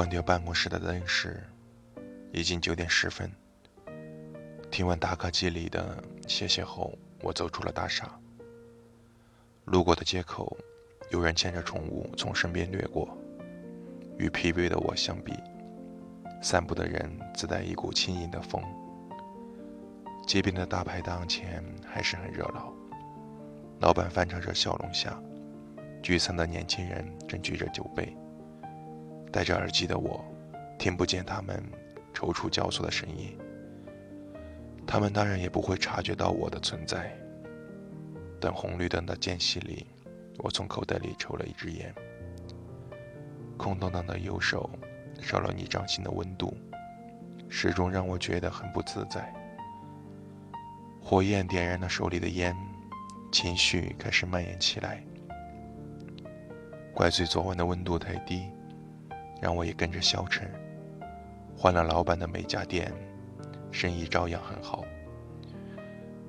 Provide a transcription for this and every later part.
关掉办公室的灯时，已经九点十分。听完打卡机里的谢谢后，我走出了大厦。路过的街口，有人牵着宠物从身边掠过。与疲惫的我相比，散步的人自带一股轻盈的风。街边的大排档前还是很热闹，老板翻唱着小龙虾，聚餐的年轻人正举着酒杯。戴着耳机的我，听不见他们踌躇交错的声音。他们当然也不会察觉到我的存在。等红绿灯的间隙里，我从口袋里抽了一支烟。空荡荡的右手，少了你掌心的温度，始终让我觉得很不自在。火焰点燃了手里的烟，情绪开始蔓延起来。怪罪昨晚的温度太低。让我也跟着消沉。换了老板的每家店，生意照样很好。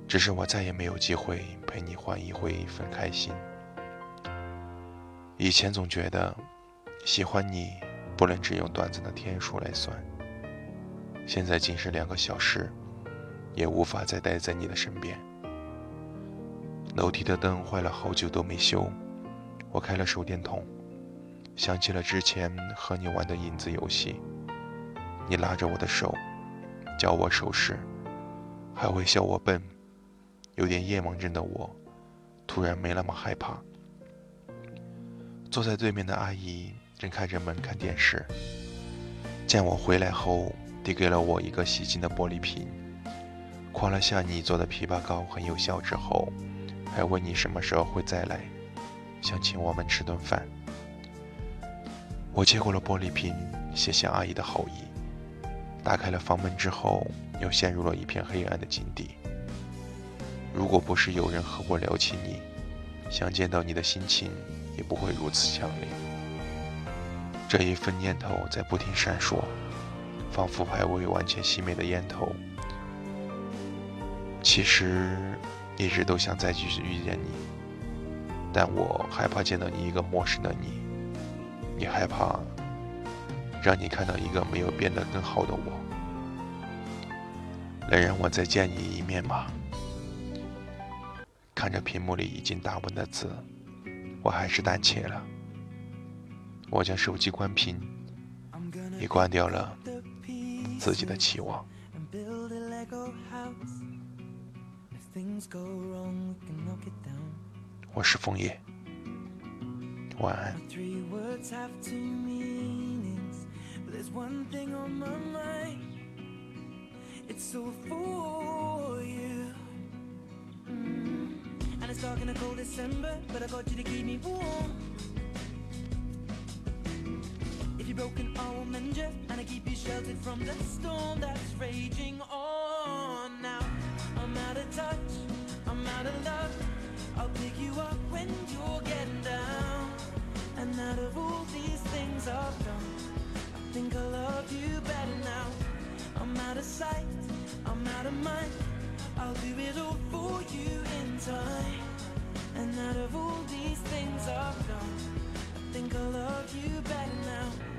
只是我再也没有机会陪你换一回一份开心。以前总觉得，喜欢你不能只用短暂的天数来算。现在仅是两个小时，也无法再待在你的身边。楼梯的灯坏了好久都没修，我开了手电筒。想起了之前和你玩的影子游戏，你拉着我的手，教我手势，还会笑我笨。有点夜盲症的我，突然没那么害怕。坐在对面的阿姨正开着门看电视，见我回来后，递给了我一个洗净的玻璃瓶，夸了下你做的枇杷膏很有效之后，还问你什么时候会再来，想请我们吃顿饭。我接过了玻璃瓶，谢谢阿姨的好意。打开了房门之后，又陷入了一片黑暗的井底。如果不是有人和我聊起你，想见到你的心情也不会如此强烈。这一份念头在不停闪烁，仿佛还未完全熄灭的烟头。其实一直都想再继续遇见你，但我害怕见到你一个陌生的你。你害怕让你看到一个没有变得更好的我，能让我再见你一面吗？看着屏幕里已经打完的字，我还是胆怯了。我将手机关屏，也关掉了自己的期望。我是枫叶。晚安。Three words have two meanings, but there's one thing on my mind. It's all for you. Mm. And it's dark in a cold December, but I got you to keep me warm. If you're broken, I will mend you, and I keep you sheltered from the storm that's raging on. Now I'm out of touch, I'm out of love. I'll pick you up when you're getting. And out of all these things I've done I think I love you better now. I'm out of sight, I'm out of mind. I'll do it all for you in time. And out of all these things I've done I think I love you better now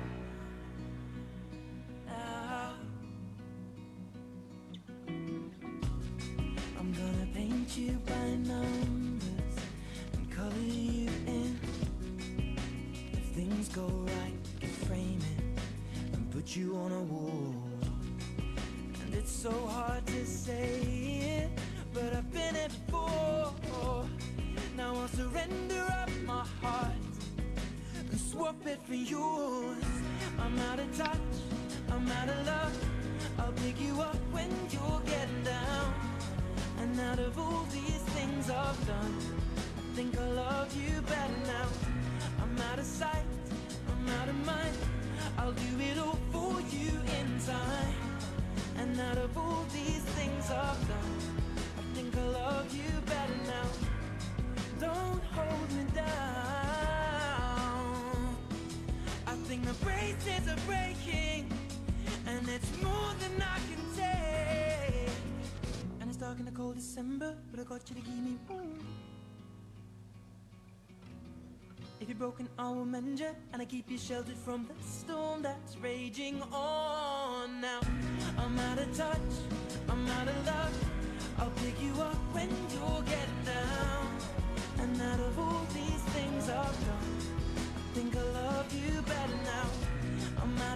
things go right, can frame it and put you on a wall. And it's so hard to say it, but I've been it before. Now I'll surrender up my heart and swap it for yours. I'm out of touch, I'm out of love. I'll pick you up when you're getting down. Pieces are breaking, and it's more than I can take. And it's dark in the cold December, but I got you to keep me warm. If you're broken, I will mend you, and I keep you sheltered from the storm that's raging on. Now I'm out of touch, I'm out of luck. I'll pick you up